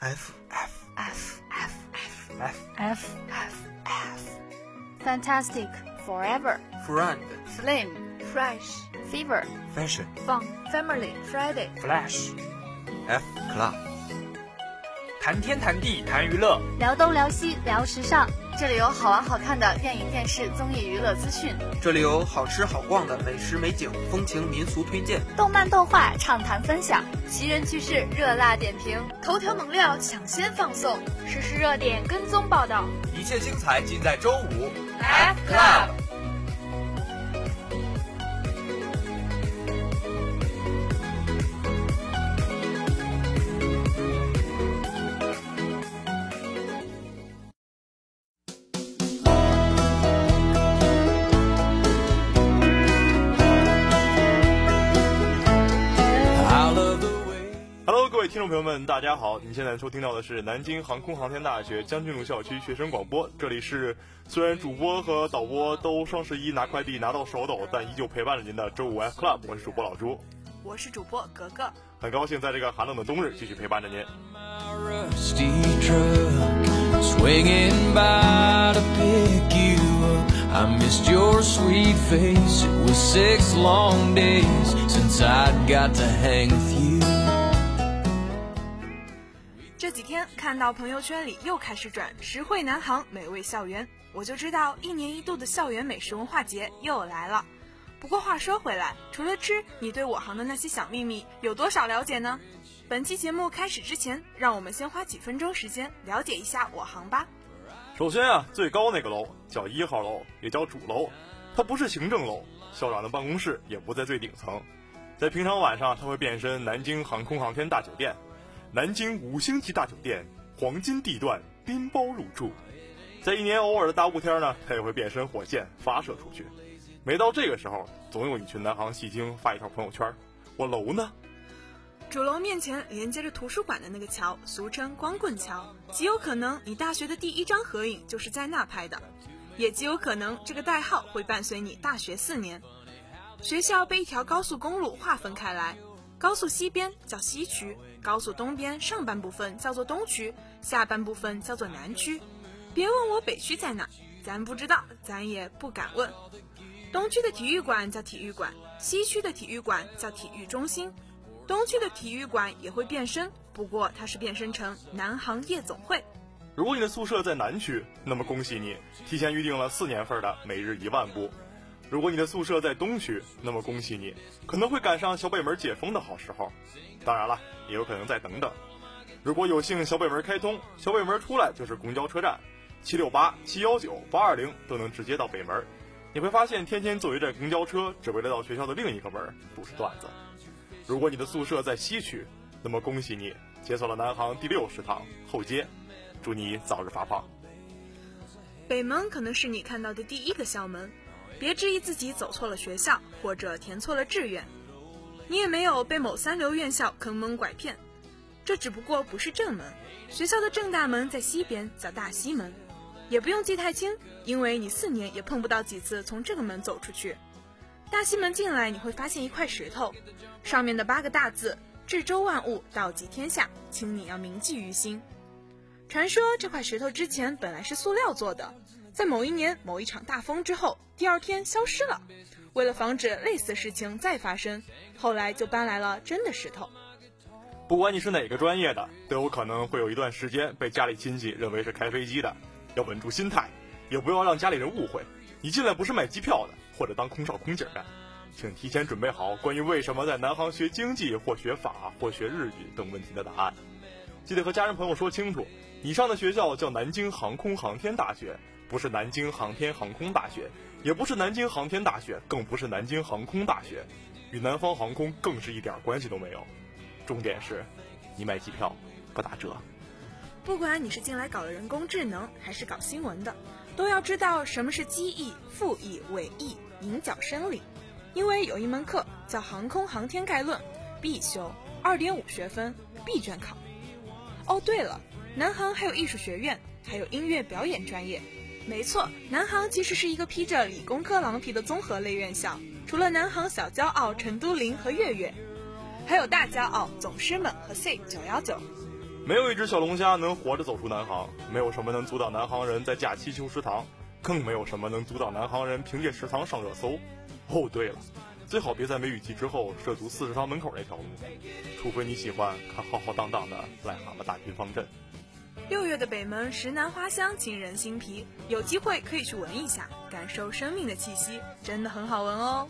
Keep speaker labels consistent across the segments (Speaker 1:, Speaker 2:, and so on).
Speaker 1: F
Speaker 2: F F F
Speaker 1: F
Speaker 2: F F F Fantastic Forever
Speaker 1: Friend
Speaker 2: Flame Fresh Fever
Speaker 1: Fashion
Speaker 2: Fun Family Friday
Speaker 1: Flash F Club 谈天谈地谈娱乐，
Speaker 2: 聊东聊西聊时尚， 这里有好玩好看的电影、电视、综艺、娱乐资讯，
Speaker 1: 这里有好吃好逛的美食美景、风情民俗推荐，
Speaker 2: 动漫动画畅谈分享，奇人趣事热辣点评，头条猛料抢先放送，实时热点跟踪报道，
Speaker 1: 一切精彩尽在周五。
Speaker 2: F Club。
Speaker 3: 朋友们，大家好！您现在收听到的是南京航空航天大学将军路校区学生广播，这里是虽然主播和导播都双十一拿快递拿到手抖，但依旧陪伴着您的周五 F Club，我是主播老朱，
Speaker 2: 我是主播格格，
Speaker 3: 很高兴在这个寒冷的冬日继续陪伴着您。
Speaker 4: I missed your sweet face. It was six long days since I'd got to hang with you.
Speaker 5: 这几天看到朋友圈里又开始转实惠南航美味校园，我就知道一年一度的校园美食文化节又来了。不过话说回来，除了吃，你对我行的那些小秘密有多少了解呢？本期节目开始之前，让我们先花几分钟时间了解一下我行吧。
Speaker 3: 首先啊，最高那个楼叫一号楼，也叫主楼，它不是行政楼，校长的办公室也不在最顶层，在平常晚上它会变身南京航空航天大酒店，南京五星级大酒店，黄金地段，拎包入住。在一年偶尔的大雾天呢，它也会变身火箭发射出去。每到这个时候，总有一群南航戏精发一条朋友圈：“我楼呢？”
Speaker 5: 主楼面前连接着图书馆的那个桥，俗称光棍桥，极有可能你大学的第一张合影就是在那拍的，也极有可能这个代号会伴随你大学四年。学校被一条高速公路划分开来，高速西边叫西区，高速东边上半部分叫做东区，下半部分叫做南区。别问我北区在哪，咱不知道，咱也不敢问。东区的体育馆叫体育馆，西区的体育馆叫体育中心。东区的体育馆也会变身，不过它是变身成南航夜总会。
Speaker 3: 如果你的宿舍在南区，那么恭喜你，提前预定了四年份的每日一万步；如果你的宿舍在东区，那么恭喜你，可能会赶上小北门解封的好时候。当然了，也有可能再等等。如果有幸小北门开通，小北门出来就是公交车站，七六八、七幺九、八二零都能直接到北门。你会发现，天天坐一站公交车，只为了到学校的另一个门，不是段子。如果你的宿舍在西区，那么恭喜你解锁了南航第六食堂后街，祝你早日发胖。
Speaker 5: 北门可能是你看到的第一个校门，别质疑自己走错了学校或者填错了志愿，你也没有被某三流院校坑蒙拐骗，这只不过不是正门，学校的正大门在西边，叫大西门，也不用记太清，因为你四年也碰不到几次从这个门走出去。大西门进来，你会发现一块石头，上面的八个大字“至周万物，道济天下”，请你要铭记于心。传说这块石头之前本来是塑料做的，在某一年某一场大风之后，第二天消失了。为了防止类似事情再发生，后来就搬来了真的石头。
Speaker 3: 不管你是哪个专业的，都有可能会有一段时间被家里亲戚认为是开飞机的，要稳住心态，也不要让家里人误会，你进来不是卖机票的。或者当空少空姐的，请提前准备好关于为什么在南航学经济或学法或学日语等问题的答案。记得和家人朋友说清楚，你上的学校叫南京航空航天大学，不是南京航天航空大学，也不是南京航天大学，更不是南京航空大学，与南方航空更是一点关系都没有。重点是，你买机票不打折。
Speaker 5: 不管你是进来搞人工智能还是搞新闻的，都要知道什么是机翼、副翼、尾翼。迎角生理，因为有一门课叫《航空航天概论》，必修，二点五学分，必卷考。哦，对了，南航还有艺术学院，还有音乐表演专业。没错，南航其实是一个披着理工科狼皮的综合类院校。除了南航小骄傲陈都灵和月月，还有大骄傲总师们和 C 九幺九。
Speaker 3: 没有一只小龙虾能活着走出南航，没有什么能阻挡南航人在假期修食堂，更没有什么能阻挡南航人凭借食堂上热搜。哦，对了，最好别在梅雨季之后涉足四食堂门口那条路，除非你喜欢看浩浩荡荡的癞蛤蟆大军方阵。
Speaker 5: 六月的北门石楠花香沁人心脾，有机会可以去闻一下，感受生命的气息，真的很好闻哦。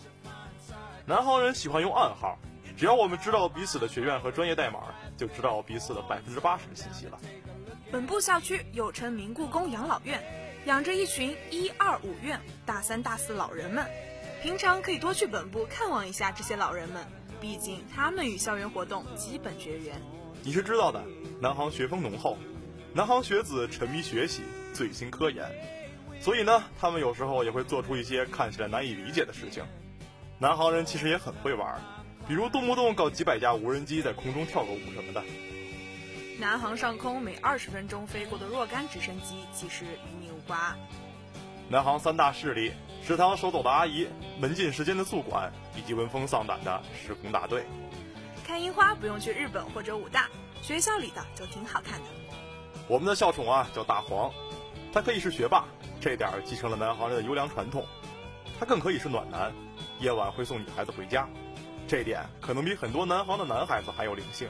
Speaker 3: 南航人喜欢用暗号，只要我们知道彼此的学院和专业代码，就知道彼此的百分之八十的信息了。
Speaker 5: 本部校区又称明故宫养老院，养着一群一二五院大三大四老人们，平常可以多去本部看望一下这些老人们，毕竟他们与校园活动基本绝缘。
Speaker 3: 你是知道的，南航学风浓厚。南航学子沉迷学习，醉心科研，所以呢，他们有时候也会做出一些看起来难以理解的事情。南航人其实也很会玩，比如动不动搞几百架无人机在空中跳个舞什么的。
Speaker 5: 南航上空每二十分钟飞过的若干直升机，其实与你无关。
Speaker 3: 南航三大势力：食堂手抖的阿姨、门禁时间的宿管，以及闻风丧胆的施工大队。
Speaker 5: 看樱花不用去日本或者武大，学校里的就挺好看的。
Speaker 3: 我们的校宠啊叫大黄，他可以是学霸，这点继承了南航人的优良传统；他更可以是暖男，夜晚会送女孩子回家，这点可能比很多南航的男孩子还有灵性。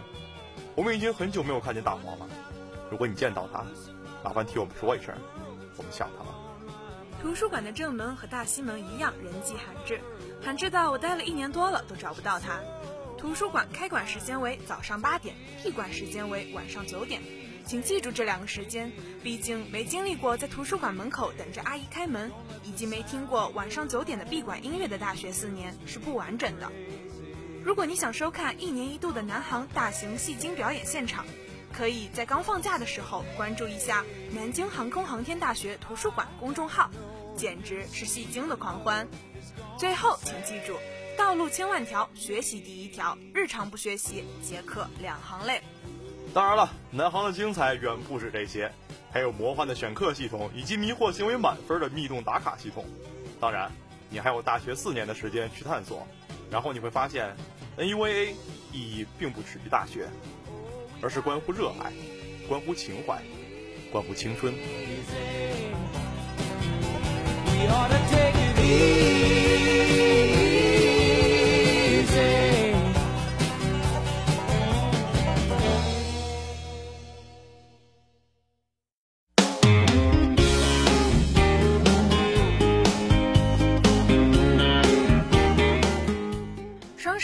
Speaker 3: 我们已经很久没有看见大黄了，如果你见到他，麻烦替我们说一声，我们想他了。
Speaker 5: 图书馆的正门和大西门一样人迹罕至，罕至到我待了一年多了都找不到他。图书馆开馆时间为早上八点，闭馆时间为晚上九点。请记住这两个时间，毕竟没经历过在图书馆门口等着阿姨开门，以及没听过晚上九点的闭馆音乐的大学四年是不完整的。如果你想收看一年一度的南航大型戏精表演现场，可以在刚放假的时候关注一下南京航空航天大学图书馆公众号，简直是戏精的狂欢。最后，请记住，道路千万条，学习第一条，日常不学习，节课两行泪。
Speaker 3: 当然了，南航的精彩远不止这些，还有魔幻的选课系统以及迷惑行为满分的密动打卡系统。当然，你还有大学四年的时间去探索，然后你会发现，NUVA 意义并不止于大学，而是关乎热爱，关乎情怀，关乎青春。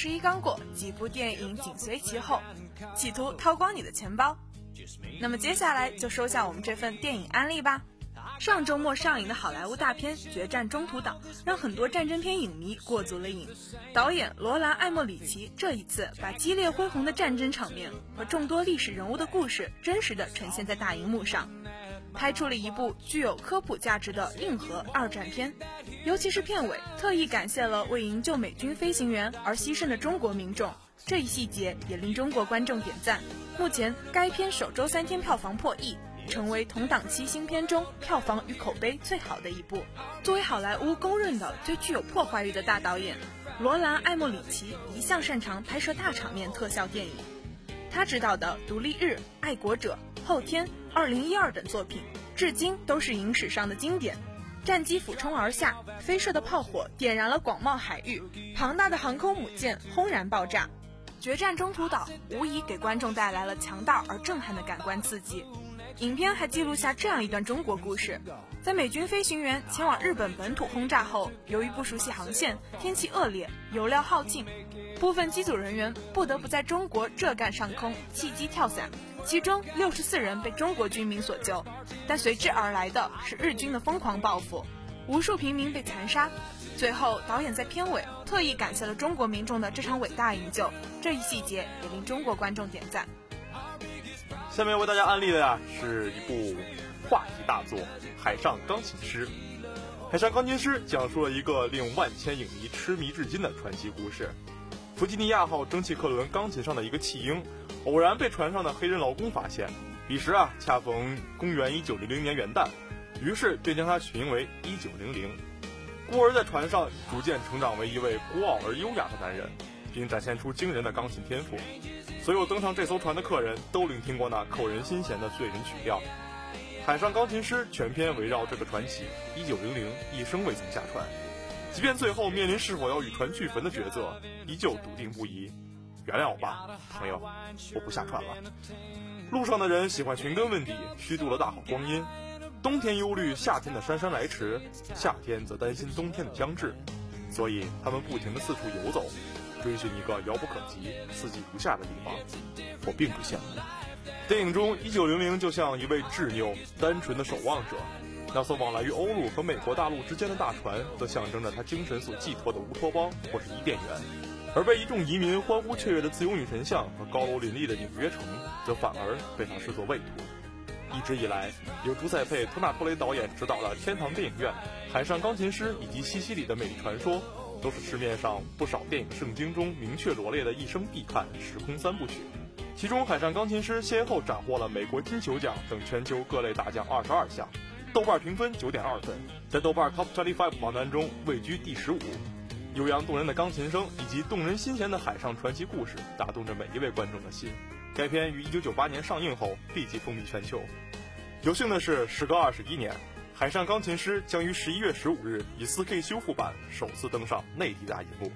Speaker 5: 十一刚过，几部电影紧随其后，企图掏光你的钱包。那么接下来就收下我们这份电影安利吧。上周末上映的好莱坞大片《决战中途岛》让很多战争片影迷过足了瘾。导演罗兰·艾莫里奇这一次把激烈恢宏的战争场面和众多历史人物的故事真实的呈现在大荧幕上。拍出了一部具有科普价值的硬核二战片，尤其是片尾，特意感谢了为营救美军飞行员而牺牲的中国民众，这一细节也令中国观众点赞。目前该片首周三天票房破亿，成为同档期新片中票房与口碑最好的一部。作为好莱坞公认的最具有破坏力的大导演，罗兰·艾默里奇一向擅长拍摄大场面特效电影，他执导的《独立日》《爱国者》《后天》。二零一二等作品，至今都是影史上的经典。战机俯冲而下，飞射的炮火点燃了广袤海域，庞大的航空母舰轰然爆炸。决战中途岛无疑给观众带来了强大而震撼的感官刺激。影片还记录下这样一段中国故事：在美军飞行员前往日本本土轰炸后，由于不熟悉航线、天气恶劣、油料耗尽，部分机组人员不得不在中国浙赣上空弃机跳伞。其中六十四人被中国军民所救，但随之而来的是日军的疯狂报复，无数平民被残杀。最后，导演在片尾特意感谢了中国民众的这场伟大营救，这一细节也令中国观众点赞。
Speaker 3: 下面为大家安利的呀是一部话题大作《海上钢琴师》。《海上钢琴师》讲述了一个令万千影迷痴迷至今的传奇故事。弗吉尼亚号蒸汽客轮钢琴上的一个弃婴，偶然被船上的黑人劳工发现。彼时啊，恰逢公元一九零零年元旦，于是便将他取名为一九零零。孤儿在船上逐渐成长为一位孤傲而优雅的男人，并展现出惊人的钢琴天赋。所有登上这艘船的客人都聆听过那扣人心弦的醉人曲调。海上钢琴师全篇围绕这个传奇，一九零零一生未曾下船，即便最后面临是否要与船俱焚的抉择，依旧笃定不移。原谅我吧，朋友，我不下船了。路上的人喜欢寻根问底，虚度了大好光阴。冬天忧虑夏天的姗姗来迟，夏天则担心冬天的将至，所以他们不停地四处游走，追寻一个遥不可及、四季如夏的地方。我并不羡慕。电影中，一九零零就像一位执拗、单纯的守望者，那艘往来于欧陆和美国大陆之间的大船，则象征着他精神所寄托的乌托邦或是伊甸园；而被一众移民欢呼雀跃的自由女神像和高楼林立的纽约城，则反而被他视作畏途。一直以来，由朱塞佩·托纳托雷导演执导的《天堂电影院》《海上钢琴师》以及《西西里的美丽传说》，都是市面上不少电影圣经中明确罗列的一生必看时空三部曲。其中，《海上钢琴师》先后斩获了美国金球奖等全球各类大奖二十二项，豆瓣评分九点二分，在豆瓣 Top Twenty Five 榜单中位居第十五。悠扬动人的钢琴声以及动人心弦的海上传奇故事，打动着每一位观众的心。该片于一九九八年上映后立即风靡全球。有幸的是，时隔二十一年，《海上钢琴师》将于十一月十五日以四 K 修复版首次登上内地大银幕。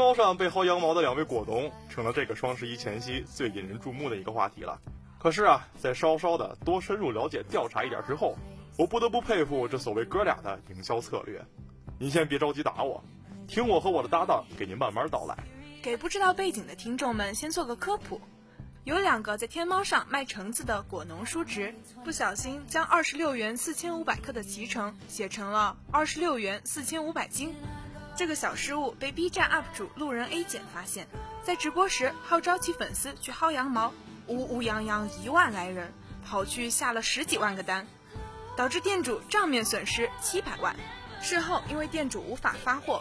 Speaker 3: 猫上被薅羊毛的两位果农，成了这个双十一前夕最引人注目的一个话题了。可是啊，在稍稍的多深入了解调查一点之后，我不得不佩服这所谓哥俩的营销策略。您先别着急打我，听我和我的搭档给您慢慢道来。
Speaker 5: 给不知道背景的听众们先做个科普：有两个在天猫上卖橙子的果农叔侄，不小心将二十六元四千五百克的脐橙写成了二十六元四千五百斤。这个小失误被 B 站 UP 主路人 A 简发现，在直播时号召其粉丝去薅羊毛，乌乌泱泱一万来人跑去下了十几万个单，导致店主账面损失七百万。事后因为店主无法发货，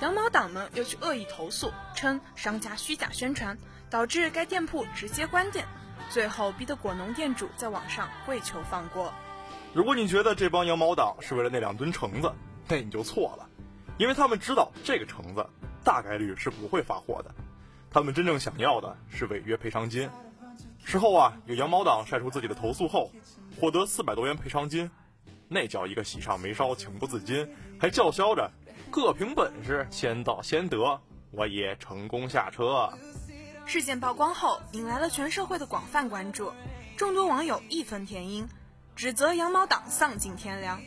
Speaker 5: 羊毛党们又去恶意投诉，称商家虚假宣传，导致该店铺直接关店。最后逼得果农店主在网上跪求放过。
Speaker 3: 如果你觉得这帮羊毛党是为了那两吨橙子，那你就错了。因为他们知道这个橙子大概率是不会发货的，他们真正想要的是违约赔偿金。事后啊，有羊毛党晒出自己的投诉后，获得四百多元赔偿金，那叫一个喜上眉梢，情不自禁，还叫嚣着各凭本事，先到先得，我也成功下车。
Speaker 5: 事件曝光后，引来了全社会的广泛关注，众多网友义愤填膺，指责羊毛党丧尽天良。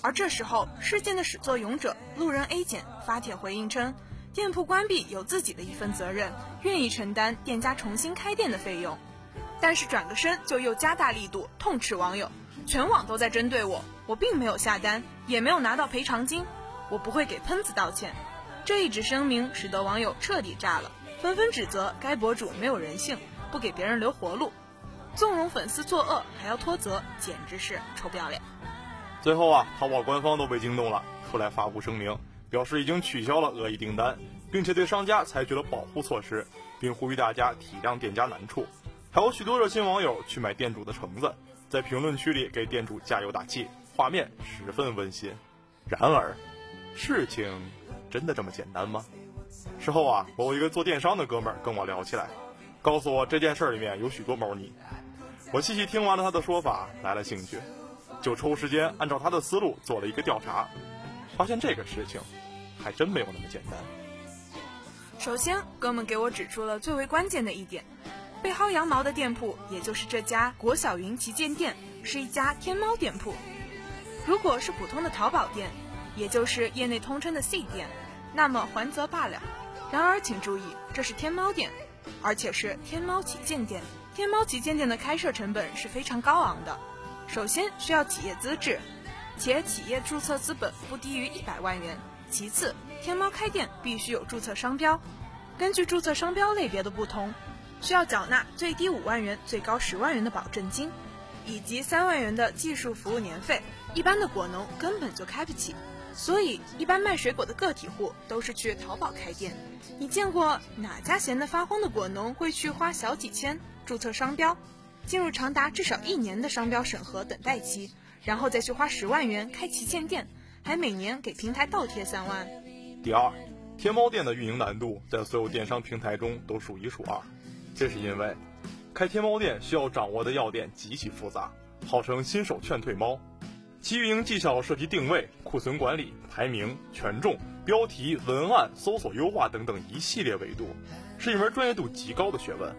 Speaker 5: 而这时候，事件的始作俑者路人 A 简发帖回应称，店铺关闭有自己的一份责任，愿意承担店家重新开店的费用。但是转个身就又加大力度痛斥网友，全网都在针对我，我并没有下单，也没有拿到赔偿金，我不会给喷子道歉。这一纸声明使得网友彻底炸了，纷纷指责该博主没有人性，不给别人留活路，纵容粉丝作恶还要脱责，简直是臭不要脸。
Speaker 3: 最后啊，淘宝官方都被惊动了，出来发布声明，表示已经取消了恶意订单，并且对商家采取了保护措施，并呼吁大家体谅店家难处。还有许多热心网友去买店主的橙子，在评论区里给店主加油打气，画面十分温馨。然而，事情真的这么简单吗？事后啊，我有一个做电商的哥们儿跟我聊起来，告诉我这件事里面有许多猫腻。我细细听完了他的说法，来了兴趣。就抽时间按照他的思路做了一个调查，发现这个事情还真没有那么简单。
Speaker 5: 首先，哥们给我指出了最为关键的一点：被薅羊毛的店铺，也就是这家国小云旗舰店，是一家天猫店铺。如果是普通的淘宝店，也就是业内通称的 C 店，那么还则罢了。然而，请注意，这是天猫店，而且是天猫旗舰店。天猫旗舰店的开设成本是非常高昂的。首先需要企业资质，且企业注册资本不低于一百万元。其次，天猫开店必须有注册商标，根据注册商标类别的不同，需要缴纳最低五万元、最高十万元的保证金，以及三万元的技术服务年费。一般的果农根本就开不起。所以一般卖水果的个体户都是去淘宝开店。你见过哪家闲得发慌的果农会去花小几千注册商标，进入长达至少一年的商标审核等待期，然后再去花十万元开旗舰店，还每年给平台倒贴三万？
Speaker 3: 第二，天猫店的运营难度在所有电商平台中都数一数二，这是因为开天猫店需要掌握的要点极其复杂，号称新手劝退猫。其运营技巧涉及定位、库存管理、排名、权重、标题、文案、搜索优化等等一系列维度，是一门专业度极高的学问。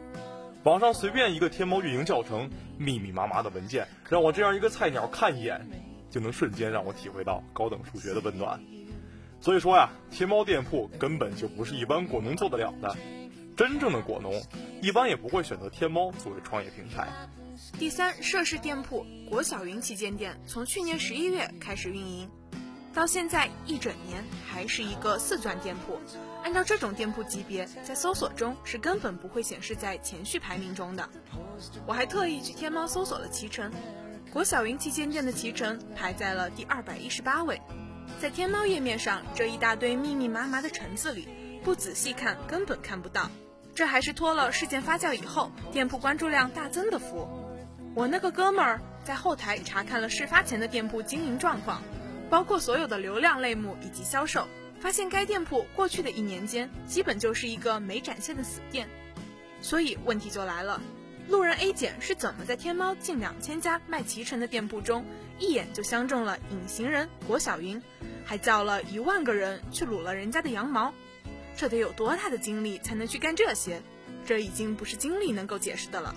Speaker 3: 网上随便一个天猫运营教程，密密麻麻的文件，让我这样一个菜鸟看一眼，就能瞬间让我体会到高等数学的温暖。所以说呀，天猫店铺根本就不是一般果农做得了的。真正的果农，一般也不会选择天猫作为创业平台。
Speaker 5: 第三，涉事店铺国小云旗舰店从去年十一月开始运营，到现在一整年还是一个四钻店铺。按照这种店铺级别，在搜索中是根本不会显示在前序排名中的。我还特意去天猫搜索了脐橙，国小云旗舰店的脐橙排在了第二百一十八位。在天猫页面上，这一大堆密密麻麻的橙子里，不仔细看根本看不到。这还是托了事件发酵以后，店铺关注量大增的福。我那个哥们儿在后台查看了事发前的店铺经营状况，包括所有的流量类目以及销售，发现该店铺过去的一年间基本就是一个没展现的死店。所以问题就来了，路人 A 减是怎么在天猫近两千家卖脐橙的店铺中，一眼就相中了隐形人郭小云，还叫了一万个人去撸了人家的羊毛？这得有多大的精力才能去干这些？这已经不是精力能够解释的了，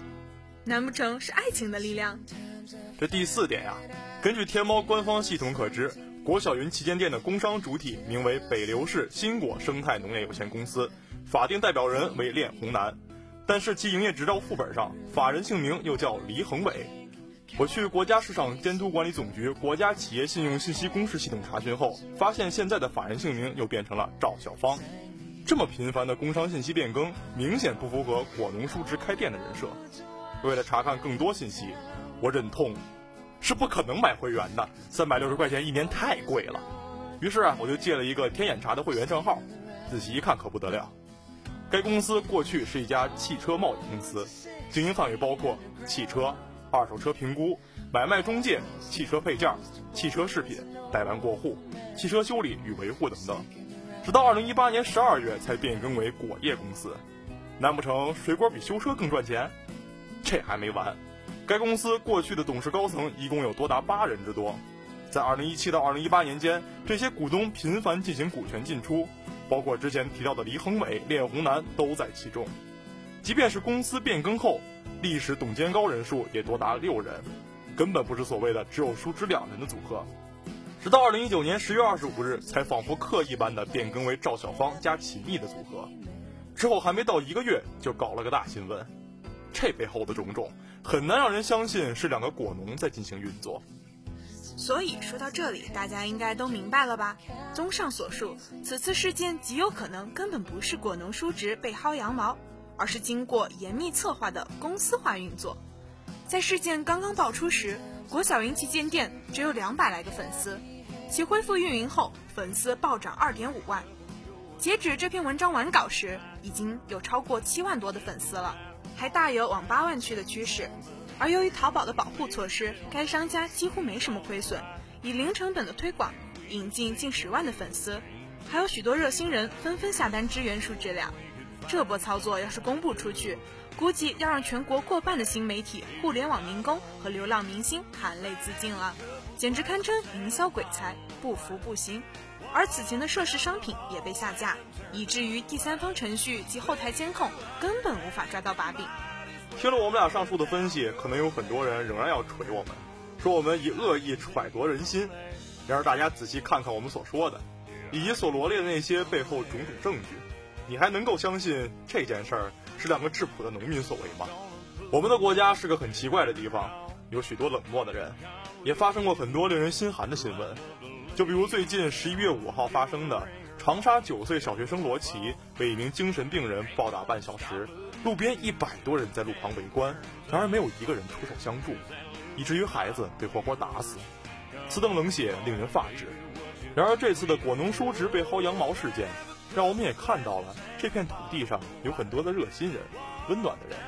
Speaker 5: 难不成是爱情的力量？
Speaker 3: 这第四点呀，根据天猫官方系统可知，国小云旗舰店的工商主体名为北流市新果生态农业有限公司，法定代表人为练红南，但是其营业执照副本上法人姓名又叫黎恒伟。我去国家市场监督管理总局国家企业信用信息公示系统查询后，发现现在的法人姓名又变成了赵小芳。这么频繁的工商信息变更，明显不符合果农叔侄开店的人设。为了查看更多信息，我忍痛是不可能买会员的，三百六十块钱一年太贵了。于是啊，我就借了一个天眼查的会员账号，仔细一看可不得了。该公司过去是一家汽车贸易公司，经营范围包括汽车、二手车评估、买卖中介、汽车配件、汽车饰品、代办过户、汽车修理与维护等等。直到二零一八年十二月才变更为果业公司，难不成水果比修车更赚钱？这还没完，该公司过去的董事高层一共有多达八人之多，在二零一七到二零一八年间，这些股东频繁进行股权进出，包括之前提到的黎恒伟、练红南都在其中。即便是公司变更后，历史董监高人数也多达六人，根本不是所谓的只有叔侄两人的组合。直到二零一九年十月二十五日，才仿佛刻意般的变更为赵小芳加秦毅的组合。之后还没到一个月，就搞了个大新闻。这背后的种种，很难让人相信是两个果农在进行运作。
Speaker 5: 所以说到这里，大家应该都明白了吧？综上所述，此次事件极有可能根本不是果农叔侄被薅羊毛，而是经过严密策划的公司化运作。在事件刚刚爆出时，果小云旗舰店只有两百来个粉丝。其恢复运营后，粉丝暴涨二点五万。截止这篇文章完稿时，已经有超过七万多的粉丝了，还大有往八万去的趋势。而由于淘宝的保护措施，该商家几乎没什么亏损，以零成本的推广引进近十万的粉丝，还有许多热心人纷纷下单支援数质量。这波操作要是公布出去，估计要让全国过半的新媒体、互联网民工和流量明星含泪自尽了。简直堪称营销鬼才，不服不行。而此前的涉事商品也被下架，以至于第三方程序及后台监控根本无法抓到把柄。
Speaker 3: 听了我们俩上述的分析，可能有很多人仍然要锤我们，说我们以恶意揣度人心。然而大家仔细看看我们所说的，以及所罗列的那些背后种种证据，你还能够相信这件事儿是两个质朴的农民所为吗？我们的国家是个很奇怪的地方，有许多冷漠的人。也发生过很多令人心寒的新闻，就比如最近十一月五号发生的长沙九岁小学生罗琦被一名精神病人暴打半小时，路边一百多人在路旁围观，然而没有一个人出手相助，以至于孩子被活活打死，此等冷血令人发指。然而这次的果农叔侄被薅羊毛事件，让我们也看到了这片土地上有很多的热心人、温暖的人，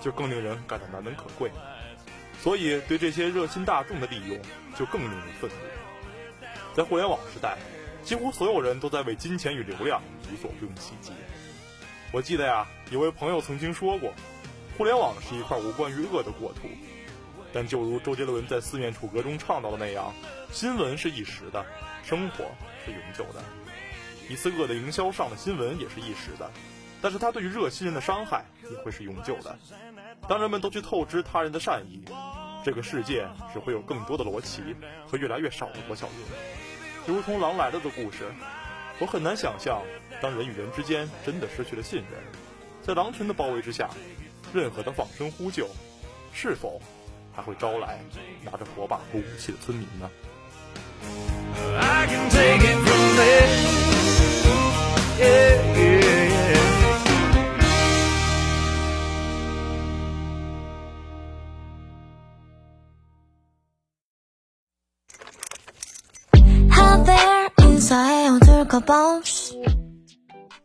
Speaker 3: 就更令人感到难能可贵。所以对这些热心大众的利用，就更令人愤怒。在互联网时代，几乎所有人都在为金钱与流量无所不用其极。我记得呀，有位朋友曾经说过，互联网是一块无关于恶的国土。但就如周杰伦在《四面楚歌》中唱到的那样，新闻是一时的，生活是永久的。一次恶的营销上的新闻也是一时的，但是它对于热心人的伤害也会是永久的。当人们都去透支他人的善意，这个世界只会有更多的罗琦和越来越少的罗小云。就如同《狼来了》的故事，我很难想象，当人与人之间真的失去了信任，在狼群的包围之下，任何的放声呼救，是否？还会招来拿着火把和武器的村民呢。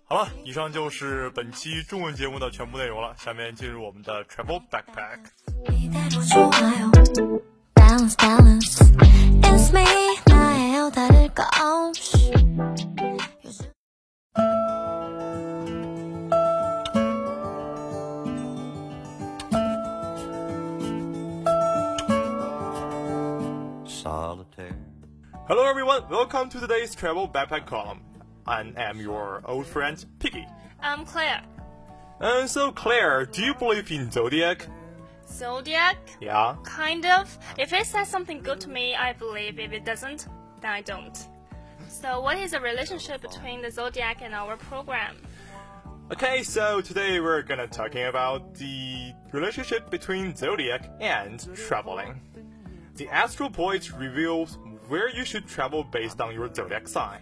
Speaker 3: 好了，以上就是本期中文节目的全部内容了。下面进入我们的 Travel Backpack。Hello everyone, welcome to today's travel backpack column. I am your old friend Piggy.
Speaker 2: I'm Claire.
Speaker 3: And so Claire, do you believe in zodiac?
Speaker 2: Zodiac?
Speaker 3: Yeah.
Speaker 2: Kind of. If it says something good to me, I believe. If it doesn't, then I don't. So, what is the relationship between the zodiac and our program?
Speaker 3: Okay, so today we're gonna talking about the relationship between zodiac and traveling. The astro point reveals where you should travel based on your zodiac sign.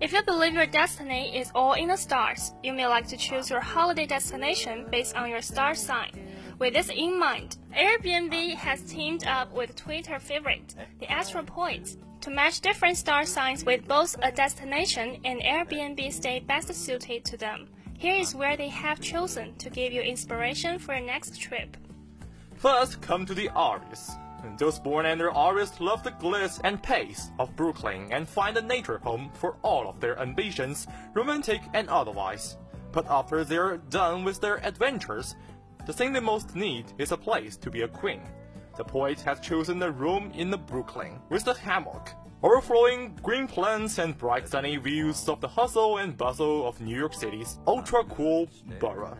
Speaker 2: If you believe your destiny is all in the stars, you may like to choose your holiday destination based on your star sign. With this in mind, Airbnb has teamed up with Twitter favorite, the Astro Points, to match different star signs with both a destination and Airbnb stay best suited to them. Here is where they have chosen to give you inspiration for your next trip.
Speaker 3: First, come to the Aries. Those born under Aries love the glitz and pace of Brooklyn and find a nature home for all of their ambitions, romantic and otherwise. But after they're done with their adventures, the thing they most need is a place to be a queen. The poet has chosen a room in the Brooklyn with the hammock, overflowing green plants and bright sunny views of the hustle and bustle of New York City's ultra-cool borough.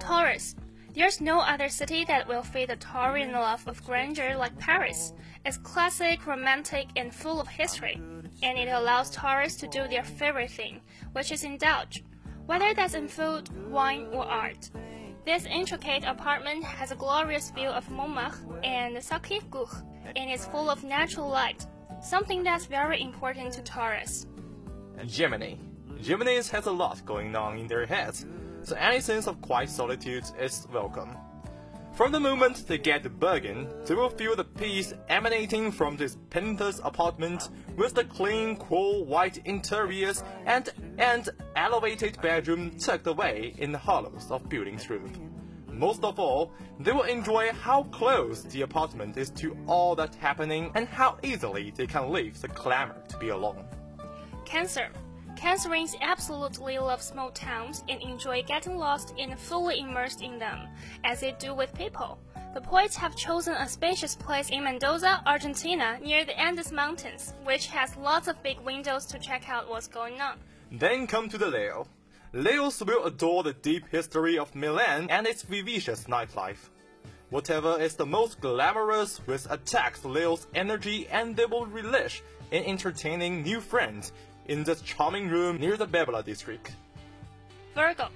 Speaker 2: Taurus. There's no other city that will fit the Taurian love of grandeur like Paris. It's classic, romantic, and full of history. And it allows tourists to do their favorite thing, which is indulge, whether that's in food, wine, or art. This intricate apartment has a glorious view of Montmartre and Sacré-Cœur, and is full of natural light, something that's very important to tourists.
Speaker 3: Gemini. Geminis has a lot going on in their heads, so any sense of quiet solitude is welcome. From the moment they get bug in, they will feel the peace emanating from this penthouse apartment with the clean, cool, white interiors and an elevated bedroom tucked away in the hollows of building's roof. Most of all, they will enjoy how close the apartment is to all that's happening and how easily they can leave the clamor to be alone.
Speaker 2: Cancer. Cancerines absolutely love small towns and enjoy getting lost and fully immersed in them, as they do with people. The poets have chosen a spacious place in Mendoza, Argentina, near the Andes Mountains, which has lots of big windows to check out what's going on.
Speaker 3: Then come to the Leo. Leos will adore the deep history of Milan and its vivacious nightlife. Whatever is the most glamorous will attack Leo's energy and they will relish in entertaining new friends in this charming room near the Babla district.
Speaker 2: Virgo.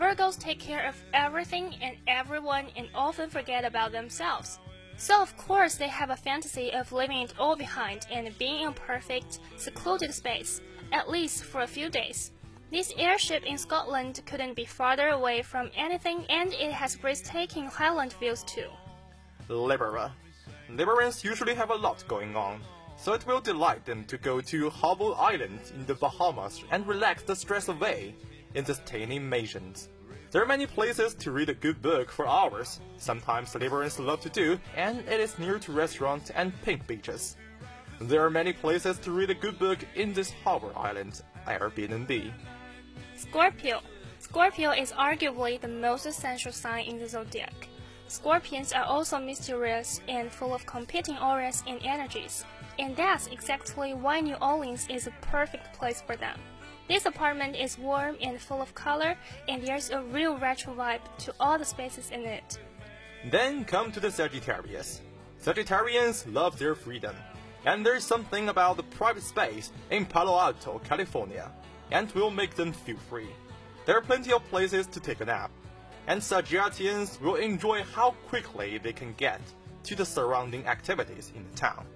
Speaker 2: Virgos take care of everything and everyone and often forget about themselves. So, of course, they have a fantasy of leaving it all behind and being in a perfect, secluded space, at least for a few days. This airship in Scotland couldn't be farther away from anything and it has breathtaking highland views too.
Speaker 3: Libera. Liberans usually have a lot going on, so it will delight them to go to Hobble Island in the Bahamas and relax the stress away in the staining mansions. There are many places to read a good book for hours, sometimes Liberals love to do, and it is near to restaurants and pink beaches. There are many places to read a good book in this harbor island, Airbnb.
Speaker 2: Scorpio. Scorpio is arguably the most essential sign in the zodiac. Scorpions are also mysterious and full of competing auras and energies, and that's exactly why New Orleans is a perfect place for them. This apartment is warm and full of color, and there's a real retro vibe to all the spaces in it.
Speaker 3: Then come to the Sagittarius. Sagittarians love their freedom, and there's something about the private space in Palo Alto, California, and will make them feel free. There are plenty of places to take a nap, and Sagittarians will enjoy how quickly they can get to the surrounding activities in the town.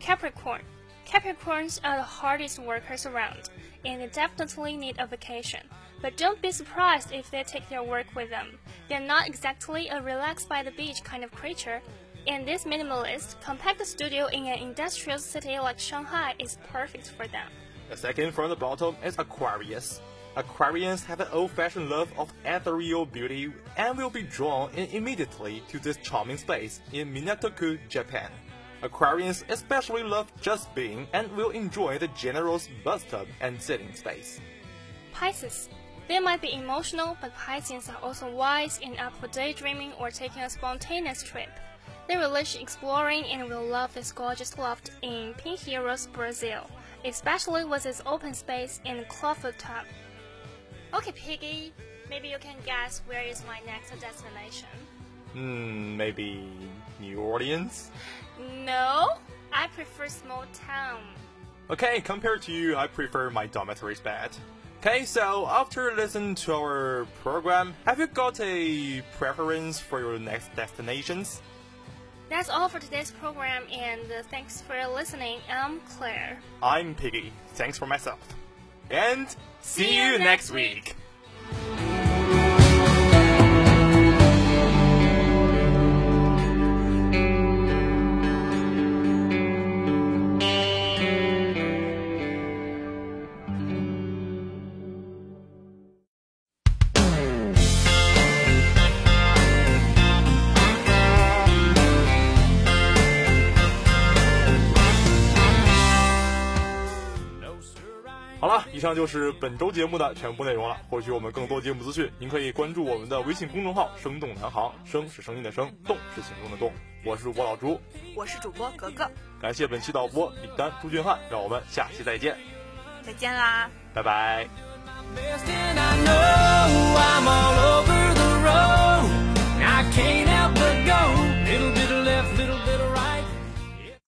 Speaker 2: Capricorn. Capricorns are the hardest workers around, and they definitely need a vacation. But don't be surprised if they take their work with them. They're not exactly a relax by the beach kind of creature, and this minimalist, compact studio in an industrial city like Shanghai is perfect for them.
Speaker 3: The second from the bottom is Aquarius. Aquarians have an old-fashioned love of ethereal beauty and will be drawn in immediately to this charming space in Minatoku, Japan. Aquarians especially love just being and will enjoy the generous bathtub and sitting space.
Speaker 2: Pisces. They might be emotional, but Pisces are also wise and up for daydreaming or taking a spontaneous trip. They relish exploring and will love this gorgeous loft in Pinheiros, Brazil, especially with its open space and clawfoot tub. Okay, Piggy, maybe you can guess where is my next destination.
Speaker 3: Hmm, maybe New Orleans?
Speaker 2: No, I prefer small town.
Speaker 3: Okay, compared to you, I prefer my dormitory's bed. Okay, so after listening to our program, have you got a preference for your next destinations?
Speaker 2: That's all for today's program, and uh, thanks for listening. I'm Claire.
Speaker 3: I'm Piggy. Thanks for myself. And see,
Speaker 2: See
Speaker 3: you
Speaker 2: you
Speaker 3: next
Speaker 2: next
Speaker 3: week.
Speaker 2: week.
Speaker 3: 那就是本周节目的全部内容了。获取我们更多节目资讯，您可以关注我们的微信公众号“生动南航”，声是声音的声，动是行动的动。我是主播老朱，
Speaker 5: 我是主播格格。
Speaker 3: 感谢本期导播李丹、朱俊汉，让我们下期再见，
Speaker 5: 再见啦，
Speaker 3: 拜拜。